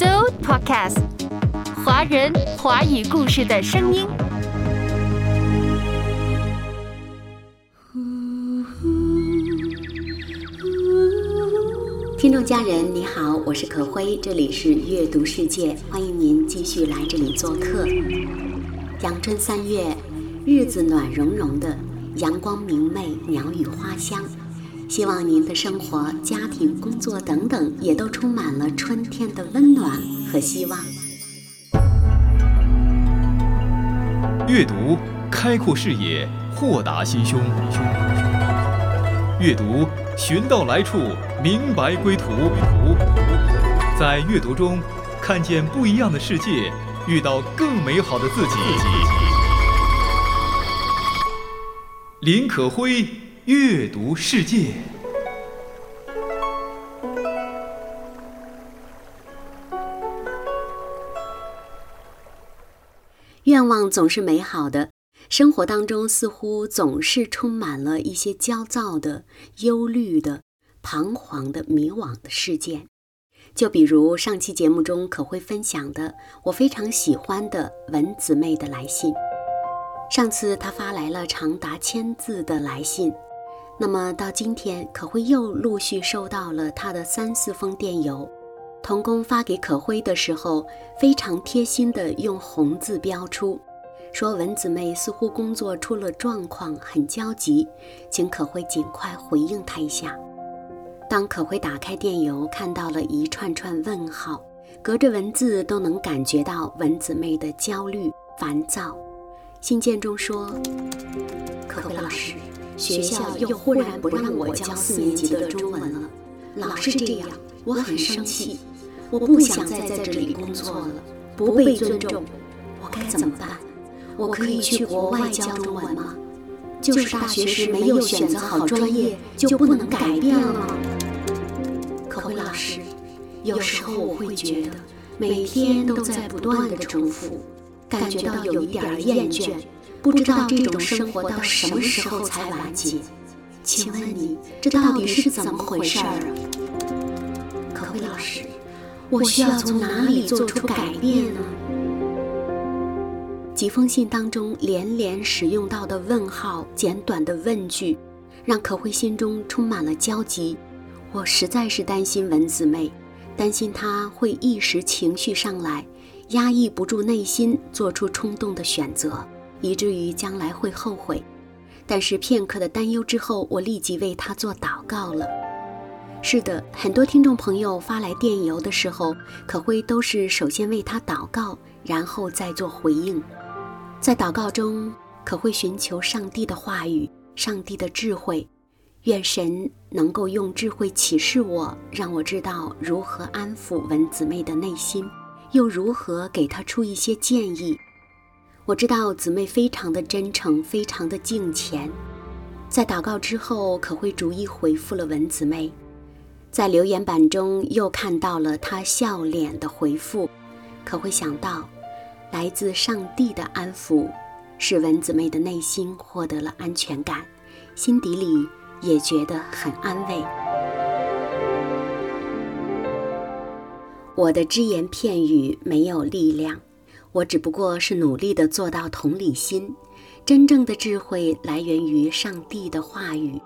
So Podcast，华人华语故事的声音。听众家人，你好，我是可辉，这里是阅读世界，欢迎您继续来这里做客。阳春三月，日子暖融融的，阳光明媚，鸟语花香。希望您的生活、家庭、工作等等，也都充满了春天的温暖和希望。阅读开阔视野，豁达心胸。阅读寻到来处，明白归途。在阅读中，看见不一样的世界，遇到更美好的自己。林可辉阅读世界。愿望总是美好的。生活当中似乎总是充满了一些焦躁的、忧虑的、彷徨的、迷惘的事件。就比如上期节目中可会分享的，我非常喜欢的文姊妹的来信。上次她发来了长达千字的来信，那么到今天可会又陆续收到了她的三四封电邮。童工发给可辉的时候，非常贴心的用红字标出。说文姊妹似乎工作出了状况，很焦急，请可辉尽快回应她一下。当可辉打开电邮，看到了一串串问号，隔着文字都能感觉到文姊妹的焦虑、烦躁。信件中说：“可辉老师，学校又忽然不让我教四年级的中文了，老是这样，我很生气，我不想再在这里工作了，不被尊重，我该怎么办？”我可以去国外教中文吗？就是大学时没有选择好专业，就不能改变了吗？可辉老师，有时候我会觉得每天都在不断的重复，感觉到有一点厌倦，不知道这种生活到什么时候才完结？请问你这到底是怎么回事儿啊？可辉老师，我需要从哪里做出改变呢？几封信当中连连使用到的问号、简短的问句，让可慧心中充满了焦急。我实在是担心文姊妹，担心她会一时情绪上来，压抑不住内心，做出冲动的选择，以至于将来会后悔。但是片刻的担忧之后，我立即为她做祷告了。是的，很多听众朋友发来电邮的时候，可会都是首先为她祷告，然后再做回应。在祷告中，可会寻求上帝的话语、上帝的智慧，愿神能够用智慧启示我，让我知道如何安抚文姊妹的内心，又如何给她出一些建议。我知道姊妹非常的真诚，非常的敬虔。在祷告之后，可会逐一回复了文姊妹，在留言板中又看到了她笑脸的回复，可会想到。来自上帝的安抚，使文姊妹的内心获得了安全感，心底里也觉得很安慰。我的只言片语没有力量，我只不过是努力的做到同理心。真正的智慧来源于上帝的话语。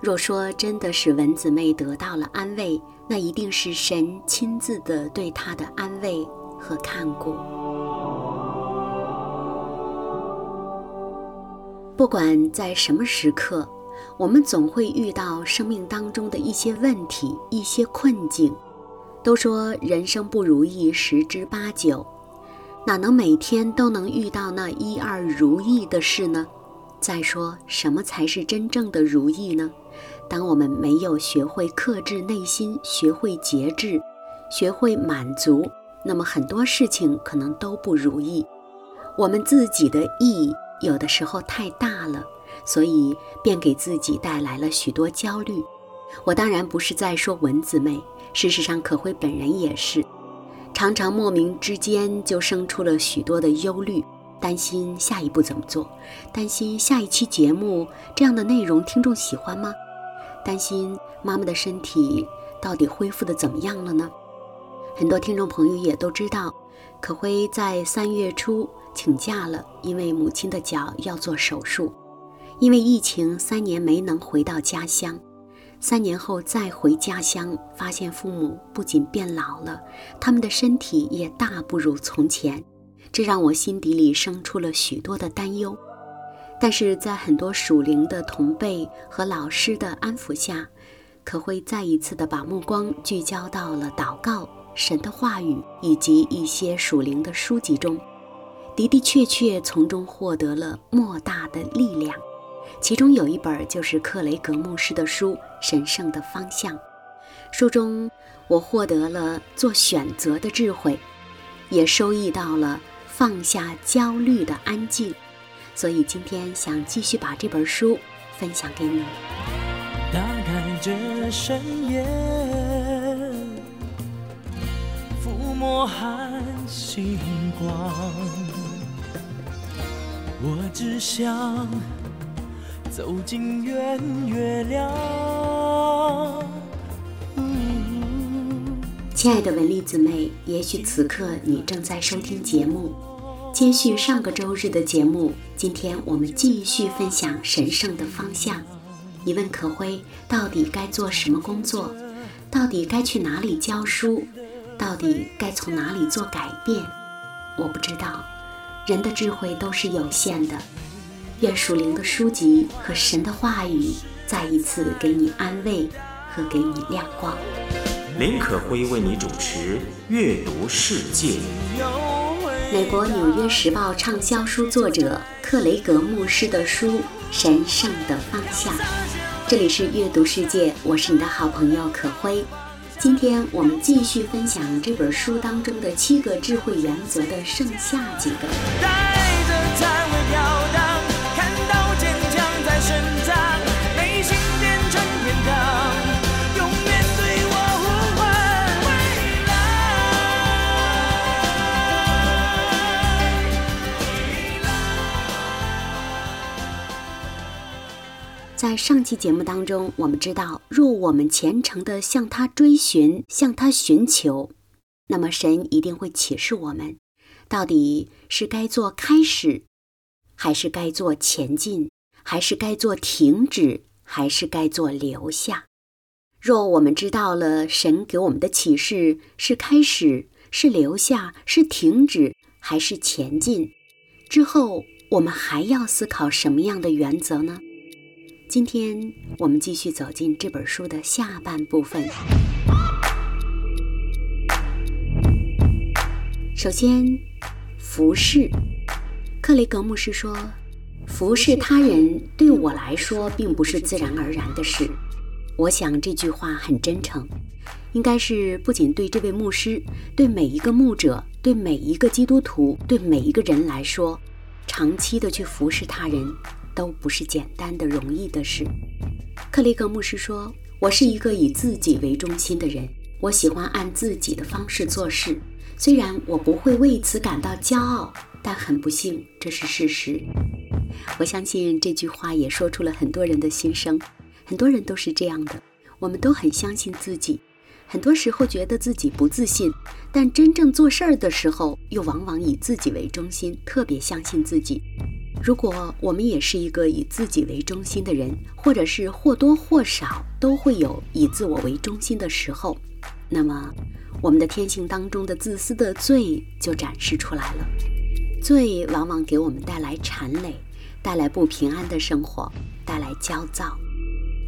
若说真的使文子妹得到了安慰，那一定是神亲自的对她的安慰和看顾。不管在什么时刻，我们总会遇到生命当中的一些问题、一些困境。都说人生不如意十之八九，哪能每天都能遇到那一二如意的事呢？再说，什么才是真正的如意呢？当我们没有学会克制内心，学会节制，学会满足，那么很多事情可能都不如意。我们自己的意。有的时候太大了，所以便给自己带来了许多焦虑。我当然不是在说文姊妹，事实上可辉本人也是，常常莫名之间就生出了许多的忧虑，担心下一步怎么做，担心下一期节目这样的内容听众喜欢吗？担心妈妈的身体到底恢复的怎么样了呢？很多听众朋友也都知道，可辉在三月初请假了，因为母亲的脚要做手术。因为疫情，三年没能回到家乡。三年后再回家乡，发现父母不仅变老了，他们的身体也大不如从前，这让我心底里生出了许多的担忧。但是在很多属灵的同辈和老师的安抚下，可会再一次的把目光聚焦到了祷告、神的话语以及一些属灵的书籍中，的的确确从中获得了莫大的力量。其中有一本就是克雷格牧师的书《神圣的方向》，书中我获得了做选择的智慧，也收益到了放下焦虑的安静，所以今天想继续把这本书分享给你。打开这深夜，抚摸寒星光，我只想。走进圆月亮。亲爱的文丽姊妹，也许此刻你正在收听节目，接续上个周日的节目。今天我们继续分享神圣的方向。你问可辉，到底该做什么工作？到底该去哪里教书？到底该从哪里做改变？我不知道，人的智慧都是有限的。愿属灵的书籍和神的话语再一次给你安慰和给你亮光。林可辉为你主持《阅读世界》。美国《纽约时报》畅销书作者克雷格牧师的书《神圣的方向》。这里是《阅读世界》，我是你的好朋友可辉。今天我们继续分享这本书当中的七个智慧原则的剩下几个。在上期节目当中，我们知道，若我们虔诚地向他追寻、向他寻求，那么神一定会启示我们，到底是该做开始，还是该做前进，还是该做停止，还是该做留下。若我们知道了神给我们的启示是开始、是留下、是停止，还是前进，之后我们还要思考什么样的原则呢？今天我们继续走进这本书的下半部分。首先，服侍。克雷格牧师说：“服侍他人对我来说并不是自然而然的事。”我想这句话很真诚，应该是不仅对这位牧师，对每一个牧者，对每一个基督徒，对每一个人来说，长期的去服侍他人。都不是简单的、容易的事。克雷格牧师说：“我是一个以自己为中心的人，我喜欢按自己的方式做事。虽然我不会为此感到骄傲，但很不幸，这是事实。”我相信这句话也说出了很多人的心声。很多人都是这样的，我们都很相信自己，很多时候觉得自己不自信，但真正做事儿的时候，又往往以自己为中心，特别相信自己。如果我们也是一个以自己为中心的人，或者是或多或少都会有以自我为中心的时候，那么我们的天性当中的自私的罪就展示出来了。罪往往给我们带来缠累，带来不平安的生活，带来焦躁。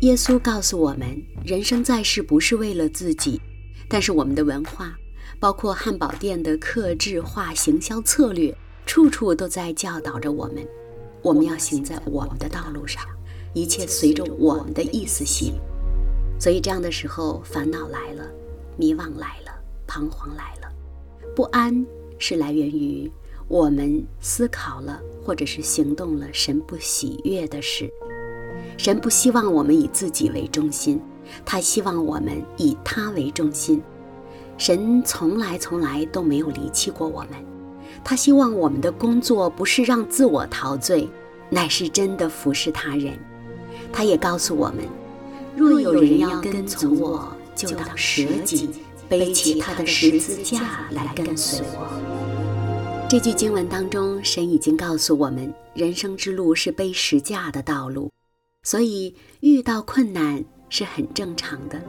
耶稣告诉我们，人生在世不是为了自己，但是我们的文化，包括汉堡店的克制化行销策略，处处都在教导着我们。我们要行在我们的道路上，一切随着我们的意思行。所以这样的时候，烦恼来了，迷惘来了，彷徨来了，不安是来源于我们思考了或者是行动了神不喜悦的事。神不希望我们以自己为中心，他希望我们以他为中心。神从来从来都没有离弃过我们。他希望我们的工作不是让自我陶醉，乃是真的服侍他人。他也告诉我们，若有人要跟从我，就当舍己，背起他的十字架来跟随我。这句经文当中，神已经告诉我们，人生之路是背十架的道路，所以遇到困难是很正常的。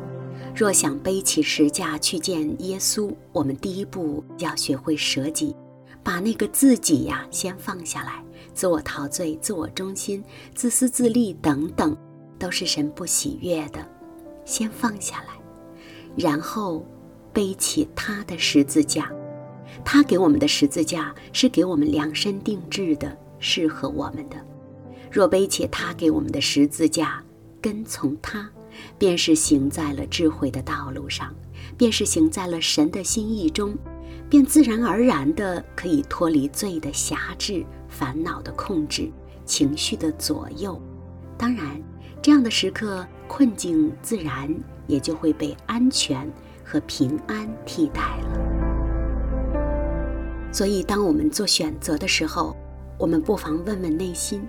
若想背起十架去见耶稣，我们第一步要学会舍己，把那个自己呀先放下来，自我陶醉、自我中心、自私自利等等，都是神不喜悦的，先放下来，然后背起他的十字架。他给我们的十字架是给我们量身定制的，适合我们的。若背起他给我们的十字架，跟从他。便是行在了智慧的道路上，便是行在了神的心意中，便自然而然的可以脱离罪的辖制、烦恼的控制、情绪的左右。当然，这样的时刻困境自然也就会被安全和平安替代了。所以，当我们做选择的时候，我们不妨问问内心：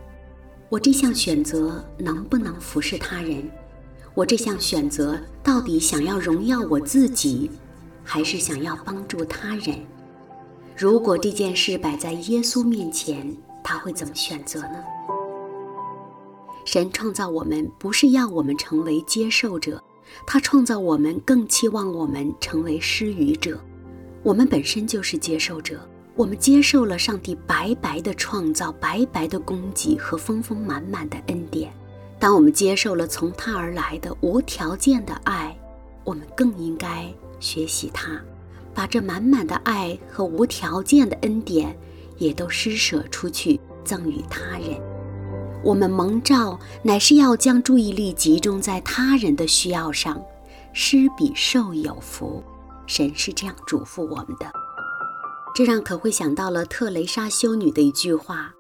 我这项选择能不能服侍他人？我这项选择到底想要荣耀我自己，还是想要帮助他人？如果这件事摆在耶稣面前，他会怎么选择呢？神创造我们不是要我们成为接受者，他创造我们更期望我们成为施予者。我们本身就是接受者，我们接受了上帝白白的创造、白白的供给和丰丰满满的恩典。当我们接受了从他而来的无条件的爱，我们更应该学习他，把这满满的爱和无条件的恩典也都施舍出去，赠予他人。我们蒙召乃是要将注意力集中在他人的需要上，施比受有福。神是这样嘱咐我们的，这让可会想到了特蕾莎修女的一句话：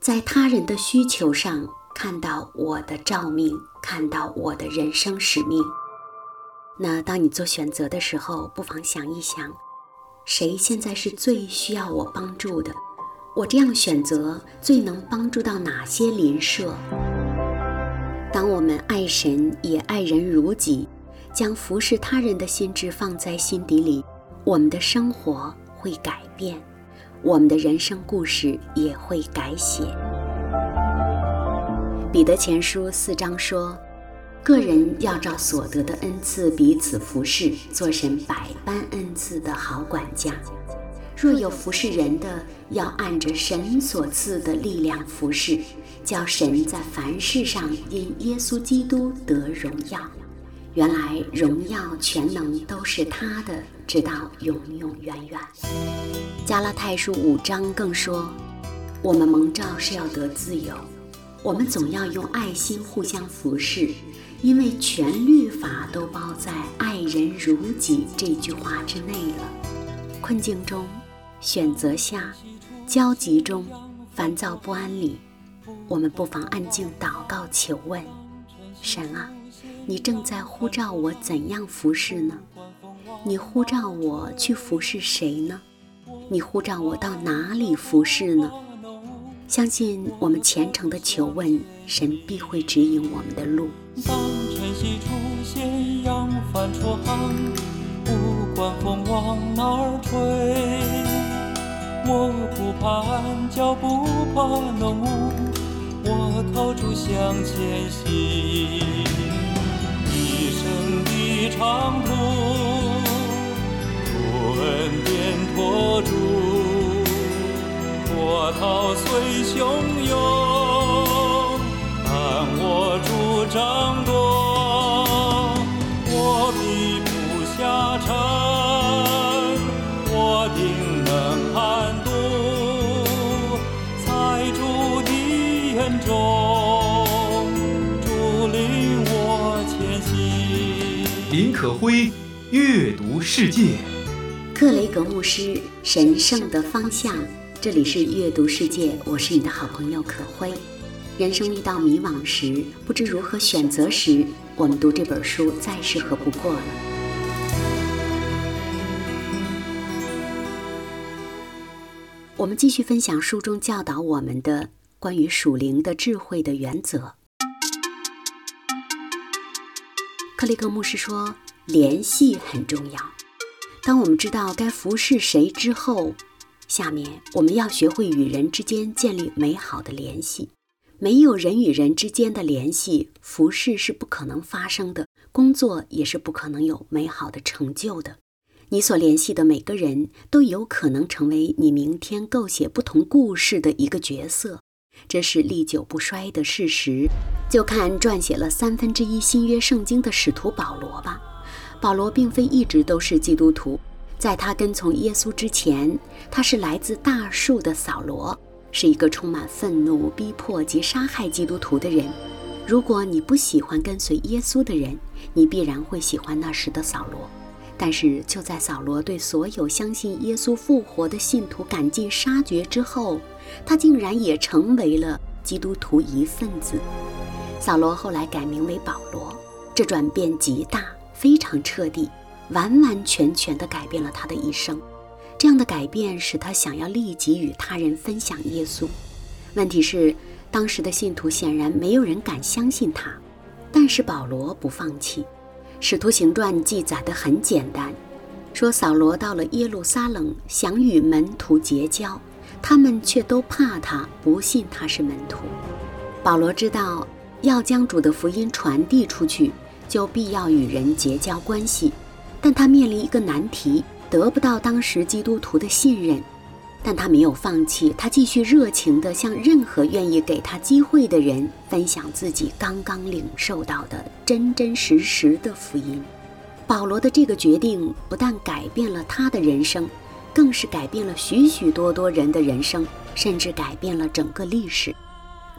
在他人的需求上。看到我的照命，看到我的人生使命。那当你做选择的时候，不妨想一想，谁现在是最需要我帮助的？我这样选择最能帮助到哪些邻舍？当我们爱神也爱人如己，将服侍他人的心智放在心底里，我们的生活会改变，我们的人生故事也会改写。彼得前书四章说：“个人要照所得的恩赐彼此服侍，做神百般恩赐的好管家。若有服侍人的，要按着神所赐的力量服侍，叫神在凡事上因耶稣基督得荣耀。原来荣耀全能都是他的，直到永永远远。”加拉太书五章更说：“我们蒙召是要得自由。”我们总要用爱心互相服侍，因为全律法都包在“爱人如己”这句话之内了。困境中、选择下、焦急中、烦躁不安里，我们不妨安静祷告，求问神啊，你正在呼召我怎样服侍呢？你呼召我去服侍谁呢？你呼召我到哪里服侍呢？相信我们虔诚的求问，神必会指引我们的路。当晨曦出现，扬帆出航，不管风往哪儿吹，我不怕暗礁，不怕浓雾，我靠住向前行。辉阅读世界，克雷格牧师神圣的方向。这里是阅读世界，我是你的好朋友可辉。人生遇到迷惘时，不知如何选择时，我们读这本书再适合不过了。我们继续分享书中教导我们的关于属灵的智慧的原则。克雷格牧师说，联系很重要。当我们知道该服侍谁之后，下面我们要学会与人之间建立美好的联系。没有人与人之间的联系，服侍是不可能发生的，工作也是不可能有美好的成就的。你所联系的每个人都有可能成为你明天构写不同故事的一个角色，这是历久不衰的事实。就看撰写了三分之一新约圣经的使徒保罗吧。保罗并非一直都是基督徒，在他跟从耶稣之前，他是来自大树的扫罗。是一个充满愤怒、逼迫及杀害基督徒的人。如果你不喜欢跟随耶稣的人，你必然会喜欢那时的扫罗。但是，就在扫罗对所有相信耶稣复活的信徒赶尽杀绝之后，他竟然也成为了基督徒一份子。扫罗后来改名为保罗，这转变极大，非常彻底，完完全全地改变了他的一生。这样的改变使他想要立即与他人分享耶稣。问题是，当时的信徒显然没有人敢相信他。但是保罗不放弃。使徒行传记载的很简单，说扫罗到了耶路撒冷，想与门徒结交，他们却都怕他，不信他是门徒。保罗知道，要将主的福音传递出去，就必要与人结交关系，但他面临一个难题。得不到当时基督徒的信任，但他没有放弃，他继续热情地向任何愿意给他机会的人分享自己刚刚领受到的真真实实的福音。保罗的这个决定不但改变了他的人生，更是改变了许许多多人的人生，甚至改变了整个历史。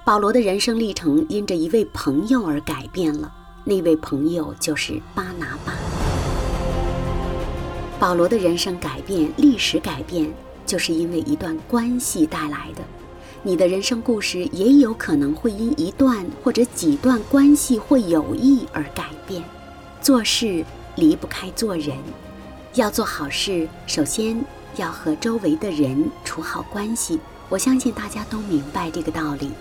保罗的人生历程因着一位朋友而改变了，那位朋友就是巴拿巴。保罗的人生改变、历史改变，就是因为一段关系带来的。你的人生故事也有可能会因一段或者几段关系或友谊而改变。做事离不开做人，要做好事，首先要和周围的人处好关系。我相信大家都明白这个道理。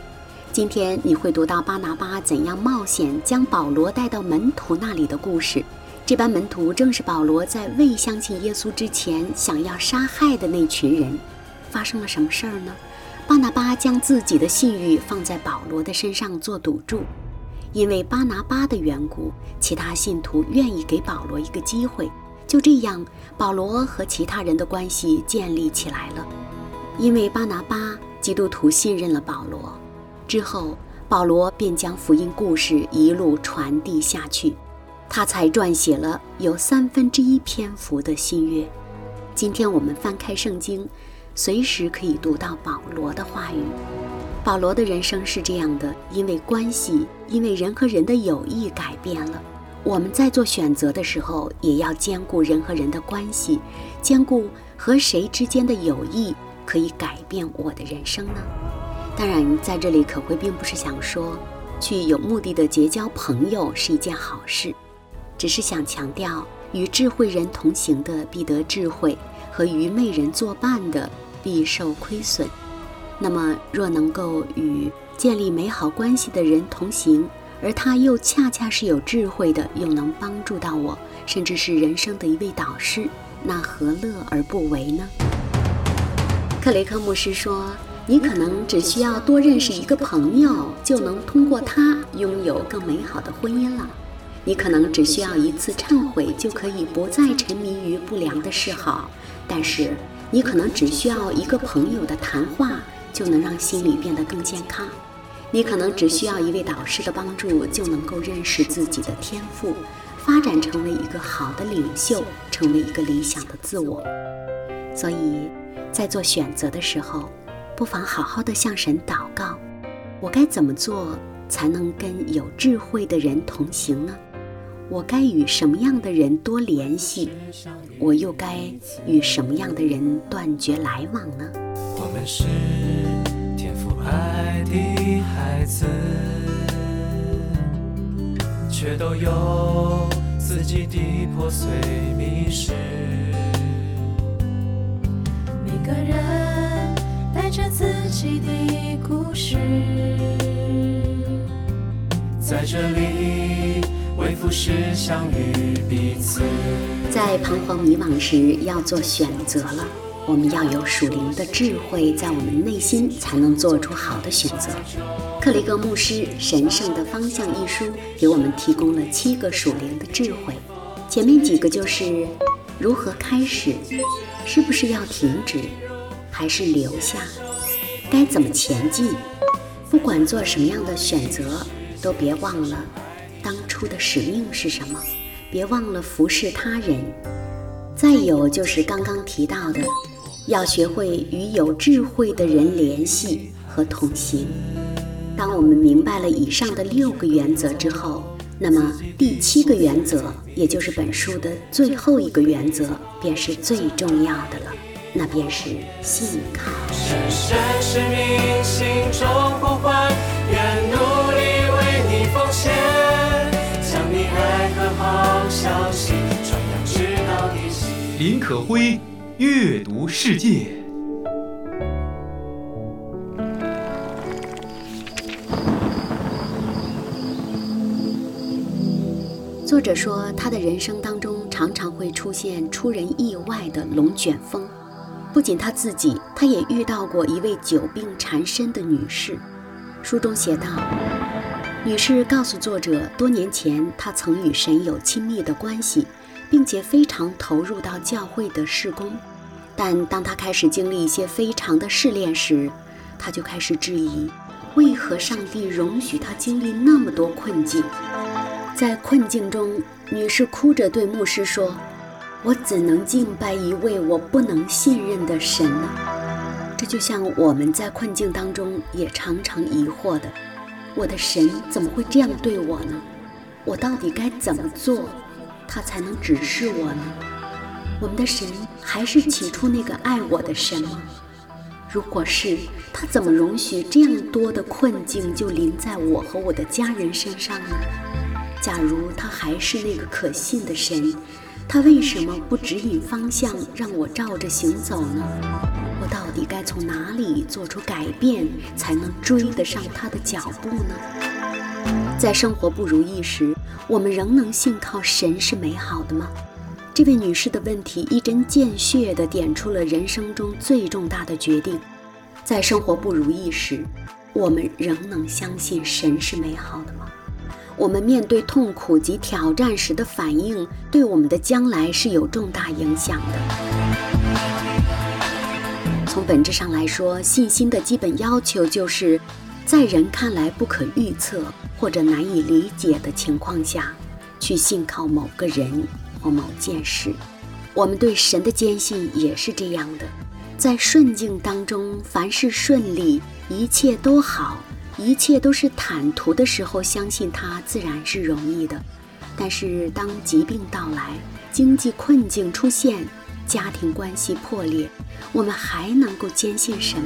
今天你会读到巴拿巴怎样冒险将保罗带到门徒那里的故事。这班门徒正是保罗在未相信耶稣之前想要杀害的那群人。发生了什么事儿呢？巴拿巴将自己的信誉放在保罗的身上做赌注，因为巴拿巴的缘故，其他信徒愿意给保罗一个机会。就这样，保罗和其他人的关系建立起来了。因为巴拿巴，基督徒信任了保罗，之后保罗便将福音故事一路传递下去。他才撰写了有三分之一篇幅的新约。今天我们翻开圣经，随时可以读到保罗的话语。保罗的人生是这样的：因为关系，因为人和人的友谊改变了。我们在做选择的时候，也要兼顾人和人的关系，兼顾和谁之间的友谊可以改变我的人生呢？当然，在这里可会并不是想说，去有目的的结交朋友是一件好事。只是想强调，与智慧人同行的必得智慧，和愚昧人作伴的必受亏损。那么，若能够与建立美好关系的人同行，而他又恰恰是有智慧的，又能帮助到我，甚至是人生的一位导师，那何乐而不为呢？克雷克牧师说：“你可能只需要多认识一个朋友，就能通过他拥有更美好的婚姻了。”你可能只需要一次忏悔，就可以不再沉迷于不良的嗜好；但是，你可能只需要一个朋友的谈话，就能让心理变得更健康；你可能只需要一位导师的帮助，就能够认识自己的天赋，发展成为一个好的领袖，成为一个理想的自我。所以，在做选择的时候，不妨好好的向神祷告：我该怎么做才能跟有智慧的人同行呢？我该与什么样的人多联系？我又该与什么样的人断绝来往呢？我们是天赋爱的孩子，却都有自己的破碎迷失。每个人带着自己的故事，在这里。在浮世相遇彼此。在彷徨迷惘时，要做选择了。我们要有属灵的智慧，在我们内心才能做出好的选择。克里格牧师《神圣的方向》一书给我们提供了七个属灵的智慧。前面几个就是如何开始，是不是要停止，还是留下，该怎么前进。不管做什么样的选择，都别忘了当初的使命是什么，别忘了服侍他人。再有就是刚刚提到的。要学会与有智慧的人联系和同行。当我们明白了以上的六个原则之后，那么第七个原则，也就是本书的最后一个原则，便是最重要的了，那便是信靠。深深是命心中呼唤，愿努力为你奉献，将你爱和好消息传扬直到地极。林可辉。阅读世界。作者说，他的人生当中常常会出现出人意外的龙卷风。不仅他自己，他也遇到过一位久病缠身的女士。书中写道，女士告诉作者，多年前她曾与神有亲密的关系。并且非常投入到教会的事工，但当她开始经历一些非常的试炼时，她就开始质疑：为何上帝容许她经历那么多困境？在困境中，女士哭着对牧师说：“我怎能敬拜一位我不能信任的神呢？”这就像我们在困境当中也常常疑惑的：我的神怎么会这样对我呢？我到底该怎么做？他才能指示我呢？我们的神还是起初那个爱我的神吗？如果是，他怎么容许这样多的困境就临在我和我的家人身上呢？假如他还是那个可信的神，他为什么不指引方向，让我照着行走呢？我到底该从哪里做出改变，才能追得上他的脚步呢？在生活不如意时，我们仍能信靠神是美好的吗？这位女士的问题一针见血地点出了人生中最重大的决定。在生活不如意时，我们仍能相信神是美好的吗？我们面对痛苦及挑战时的反应，对我们的将来是有重大影响的。从本质上来说，信心的基本要求就是。在人看来不可预测或者难以理解的情况下，去信靠某个人或某件事。我们对神的坚信也是这样的。在顺境当中，凡事顺利，一切都好，一切都是坦途的时候，相信他自然是容易的。但是当疾病到来，经济困境出现，家庭关系破裂，我们还能够坚信什么？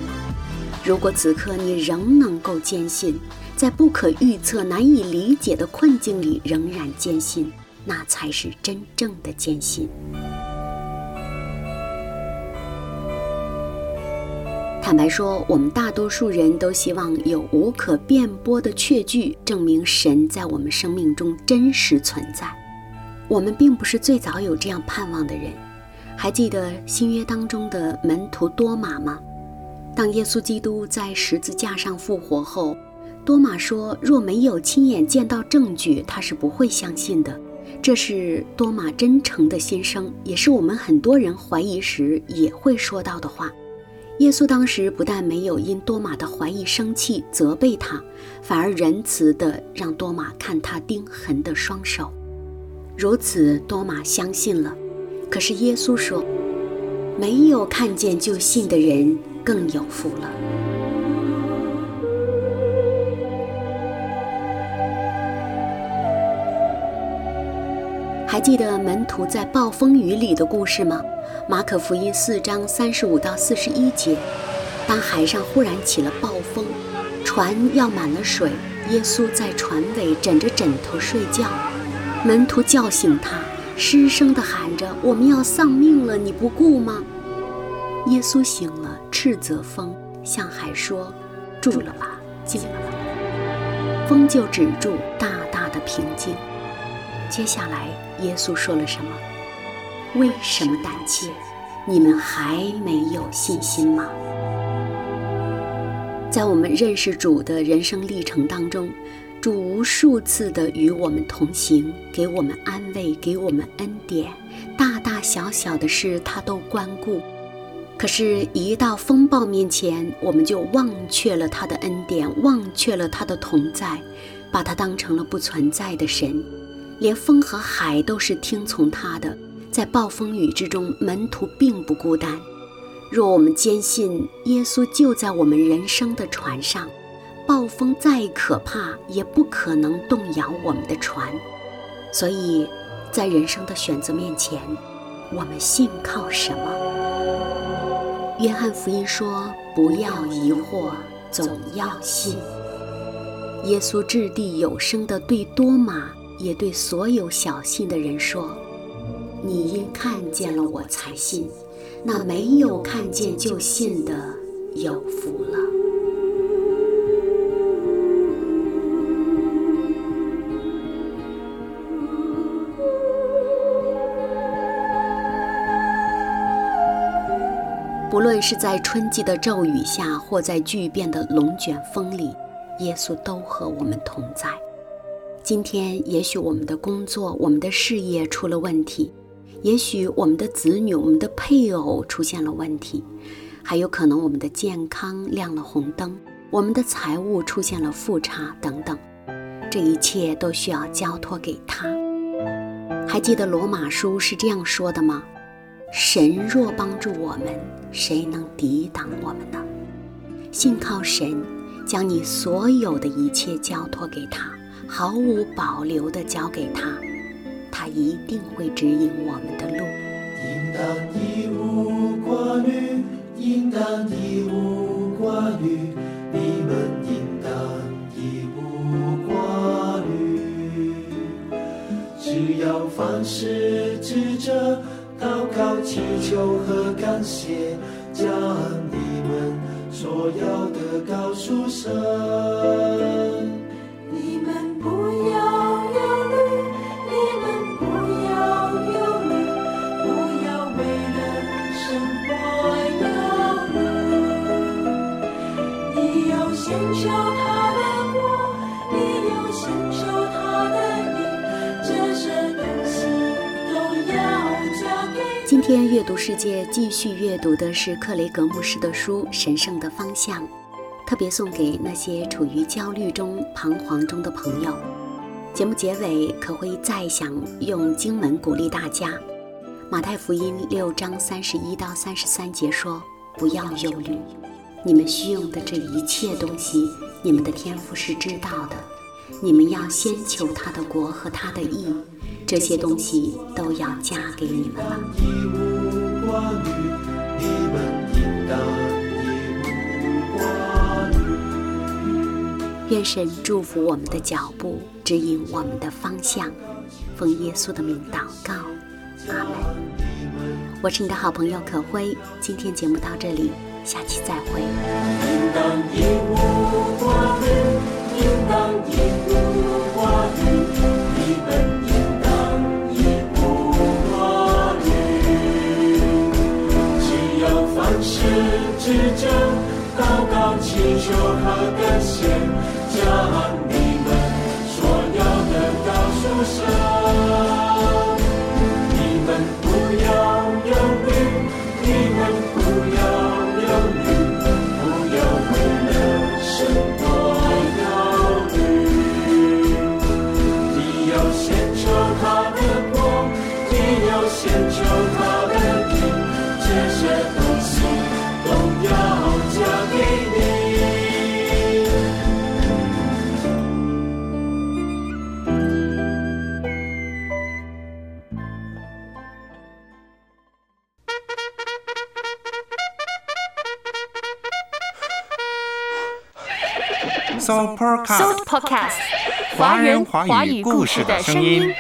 如果此刻你仍能够坚信，在不可预测、难以理解的困境里仍然坚信，那才是真正的坚信。坦白说，我们大多数人都希望有无可辩驳的确据证明神在我们生命中真实存在。我们并不是最早有这样盼望的人。还记得新约当中的门徒多马吗？当耶稣基督在十字架上复活后，多马说：“若没有亲眼见到证据，他是不会相信的。”这是多马真诚的心声，也是我们很多人怀疑时也会说到的话。耶稣当时不但没有因多马的怀疑生气责备他，反而仁慈地让多马看他钉痕的双手。如此，多马相信了。可是耶稣说：“没有看见就信的人。”更有福了。还记得门徒在暴风雨里的故事吗？马可福音四章三十五到四十一节，当海上忽然起了暴风，船要满了水，耶稣在船尾枕着枕头睡觉，门徒叫醒他，失声的喊着：“我们要丧命了，你不顾吗？”耶稣醒了，斥责风，向海说：“住了吧，静了吧。”风就止住，大大的平静。接下来，耶稣说了什么？为什么胆怯？你们还没有信心吗？在我们认识主的人生历程当中，主无数次的与我们同行，给我们安慰，给我们恩典，大大小小的事他都关顾。可是，一到风暴面前，我们就忘却了他的恩典，忘却了他的同在，把他当成了不存在的神。连风和海都是听从他的，在暴风雨之中，门徒并不孤单。若我们坚信耶稣就在我们人生的船上，暴风再可怕，也不可能动摇我们的船。所以，在人生的选择面前，我们信靠什么？约翰福音说：“不要疑惑，总要信。”耶稣掷地有声地对多马，也对所有小信的人说：“你因看见了我才信，那没有看见就信的，有福了。”无论是在春季的骤雨下，或在巨变的龙卷风里，耶稣都和我们同在。今天，也许我们的工作、我们的事业出了问题，也许我们的子女、我们的配偶出现了问题，还有可能我们的健康亮了红灯，我们的财务出现了负差等等。这一切都需要交托给他。还记得罗马书是这样说的吗？神若帮助我们，谁能抵挡我们呢？信靠神，将你所有的一切交托给他，毫无保留地交给他，一定会指引我们的路。应当一无挂虑，应当一无挂虑，你们应当一无挂虑。只要凡事指着。祷告、祈求和感谢，将你们所要的告诉神。天阅读世界继续阅读的是克雷格牧师的书《神圣的方向》，特别送给那些处于焦虑中、彷徨中的朋友。节目结尾可会再想用经文鼓励大家。马太福音六章三十一到三十三节说：“不要忧虑，你们需用的这一切东西，你们的天赋是知道的。你们要先求他的国和他的义。”这些东西都要嫁给你们了。愿神祝福我们的脚步，指引我们的方向。奉耶稣的名祷告，阿门。我是你的好朋友可辉，今天节目到这里，下期再会。应当一无挂虑，应当一无挂虑，事指着祷告、祈求和感谢，将你们所要的告诉神。Podcast，华人华语故事的声音。